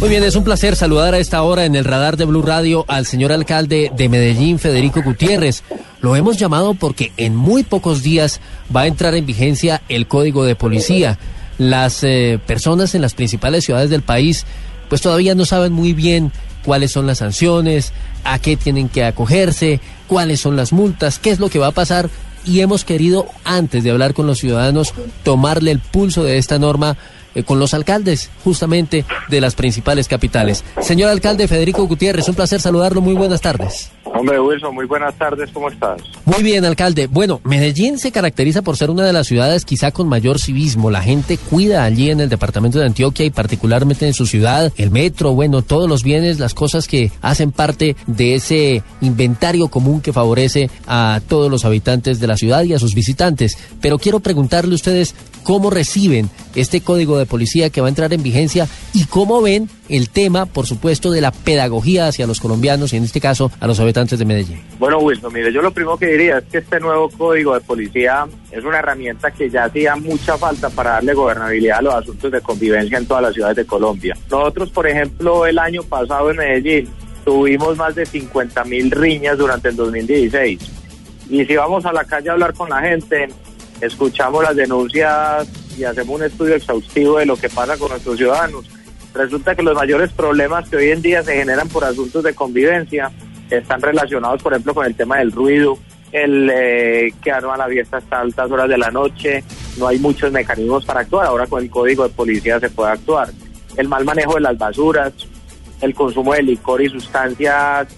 Muy bien, es un placer saludar a esta hora en el radar de Blue Radio al señor alcalde de Medellín, Federico Gutiérrez. Lo hemos llamado porque en muy pocos días va a entrar en vigencia el código de policía. Las eh, personas en las principales ciudades del país pues todavía no saben muy bien cuáles son las sanciones, a qué tienen que acogerse, cuáles son las multas, qué es lo que va a pasar y hemos querido, antes de hablar con los ciudadanos, tomarle el pulso de esta norma eh, con los alcaldes justamente de las principales capitales. Señor alcalde Federico Gutiérrez, un placer saludarlo. Muy buenas tardes. Hombre, Wilson, muy buenas tardes, ¿cómo estás? Muy bien, alcalde. Bueno, Medellín se caracteriza por ser una de las ciudades quizá con mayor civismo. La gente cuida allí en el departamento de Antioquia y particularmente en su ciudad, el metro, bueno, todos los bienes, las cosas que hacen parte de ese inventario común que favorece a todos los habitantes de la ciudad y a sus visitantes. Pero quiero preguntarle a ustedes cómo reciben este código de policía que va a entrar en vigencia y cómo ven el tema, por supuesto, de la pedagogía hacia los colombianos y en este caso a los habitantes de Medellín. Bueno, Wilson, mire, yo lo primero que diría es que este nuevo código de policía es una herramienta que ya hacía mucha falta para darle gobernabilidad a los asuntos de convivencia en todas las ciudades de Colombia. Nosotros, por ejemplo, el año pasado en Medellín tuvimos más de 50 mil riñas durante el 2016. Y si vamos a la calle a hablar con la gente, escuchamos las denuncias y hacemos un estudio exhaustivo de lo que pasa con nuestros ciudadanos. Resulta que los mayores problemas que hoy en día se generan por asuntos de convivencia están relacionados, por ejemplo, con el tema del ruido, el eh, que arma la fiesta hasta altas horas de la noche, no hay muchos mecanismos para actuar, ahora con el código de policía se puede actuar. El mal manejo de las basuras, el consumo de licor y sustancias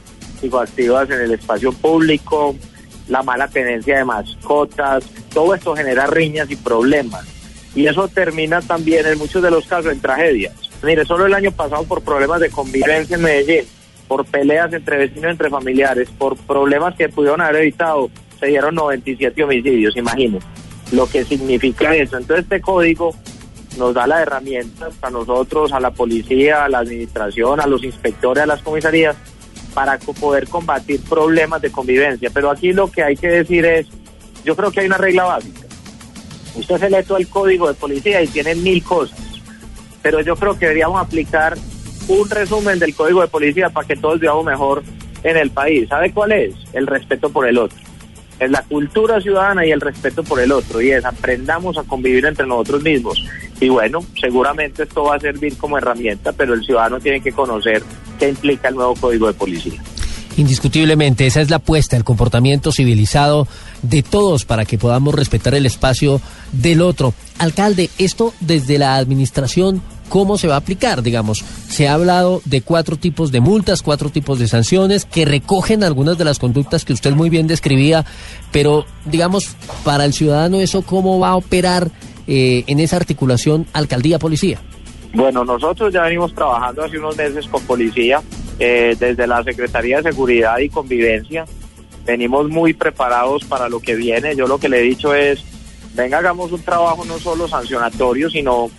psicoactivas en el espacio público, la mala tenencia de mascotas, todo esto genera riñas y problemas. Y eso termina también en muchos de los casos en tragedias. Mire, solo el año pasado por problemas de convivencia en Medellín, por peleas entre vecinos, entre familiares, por problemas que pudieron haber evitado, se dieron 97 homicidios, imagínense lo que significa eso. Entonces este código nos da la herramienta a nosotros, a la policía, a la administración, a los inspectores, a las comisarías, para poder combatir problemas de convivencia. Pero aquí lo que hay que decir es, yo creo que hay una regla básica. Usted se lee todo el código de policía y tiene mil cosas, pero yo creo que deberíamos aplicar un resumen del código de policía para que todos vivamos mejor en el país. ¿Sabe cuál es? El respeto por el otro. Es la cultura ciudadana y el respeto por el otro. Y es aprendamos a convivir entre nosotros mismos. Y bueno, seguramente esto va a servir como herramienta, pero el ciudadano tiene que conocer qué implica el nuevo código de policía. Indiscutiblemente, esa es la apuesta, el comportamiento civilizado de todos para que podamos respetar el espacio del otro. Alcalde, esto desde la administración, ¿cómo se va a aplicar? Digamos, se ha hablado de cuatro tipos de multas, cuatro tipos de sanciones que recogen algunas de las conductas que usted muy bien describía, pero digamos, para el ciudadano eso, ¿cómo va a operar eh, en esa articulación alcaldía-policía? Bueno, nosotros ya venimos trabajando hace unos meses con policía eh, desde la Secretaría de Seguridad y Convivencia. Venimos muy preparados para lo que viene. Yo lo que le he dicho es, venga, hagamos un trabajo no solo sancionatorio, sino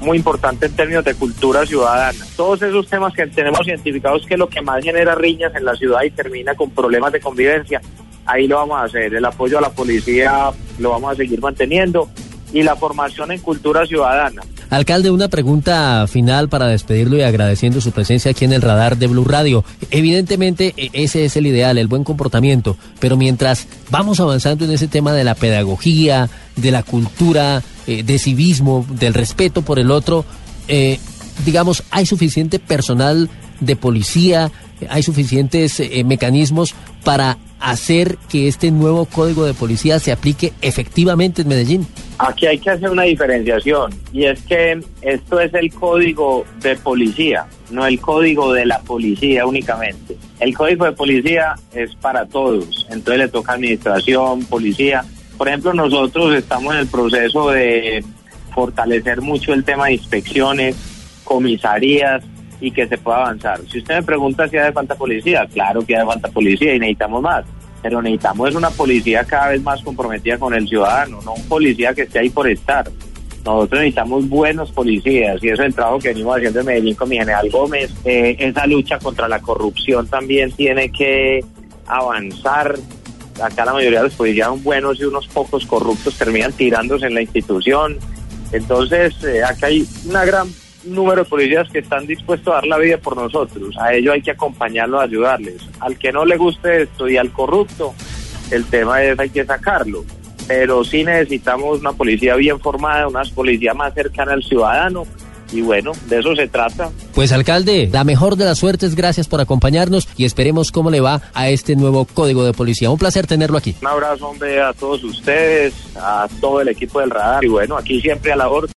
muy importante en términos de cultura ciudadana. Todos esos temas que tenemos identificados que es lo que más genera riñas en la ciudad y termina con problemas de convivencia, ahí lo vamos a hacer. El apoyo a la policía lo vamos a seguir manteniendo y la formación en cultura ciudadana. Alcalde, una pregunta final para despedirlo y agradeciendo su presencia aquí en el radar de Blue Radio. Evidentemente, e, ese es el ideal, el buen comportamiento, pero mientras vamos avanzando en ese tema de la pedagogía, de la cultura, eh, de civismo, del respeto por el otro, eh, digamos, hay suficiente personal de policía, hay suficientes eh, mecanismos para hacer que este nuevo código de policía se aplique efectivamente en Medellín? Aquí hay que hacer una diferenciación y es que esto es el código de policía, no el código de la policía únicamente. El código de policía es para todos, entonces le toca administración, policía. Por ejemplo, nosotros estamos en el proceso de fortalecer mucho el tema de inspecciones, comisarías, y que se pueda avanzar. Si usted me pregunta si hace falta policía, claro que hace falta policía y necesitamos más, pero necesitamos una policía cada vez más comprometida con el ciudadano, no un policía que esté ahí por estar. Nosotros necesitamos buenos policías y eso es el trabajo que venimos haciendo en Medellín con mi general Gómez. Eh, esa lucha contra la corrupción también tiene que avanzar. Acá la mayoría de los policías son buenos y unos pocos corruptos terminan tirándose en la institución. Entonces, eh, acá hay una gran número de policías que están dispuestos a dar la vida por nosotros. A ellos hay que acompañarlos, ayudarles. Al que no le guste esto y al corrupto, el tema es hay que sacarlo. Pero sí necesitamos una policía bien formada, una policía más cercana al ciudadano. Y bueno, de eso se trata. Pues alcalde, la mejor de las suertes, gracias por acompañarnos y esperemos cómo le va a este nuevo código de policía. Un placer tenerlo aquí. Un abrazo, hombre, a todos ustedes, a todo el equipo del radar y bueno, aquí siempre a la orden.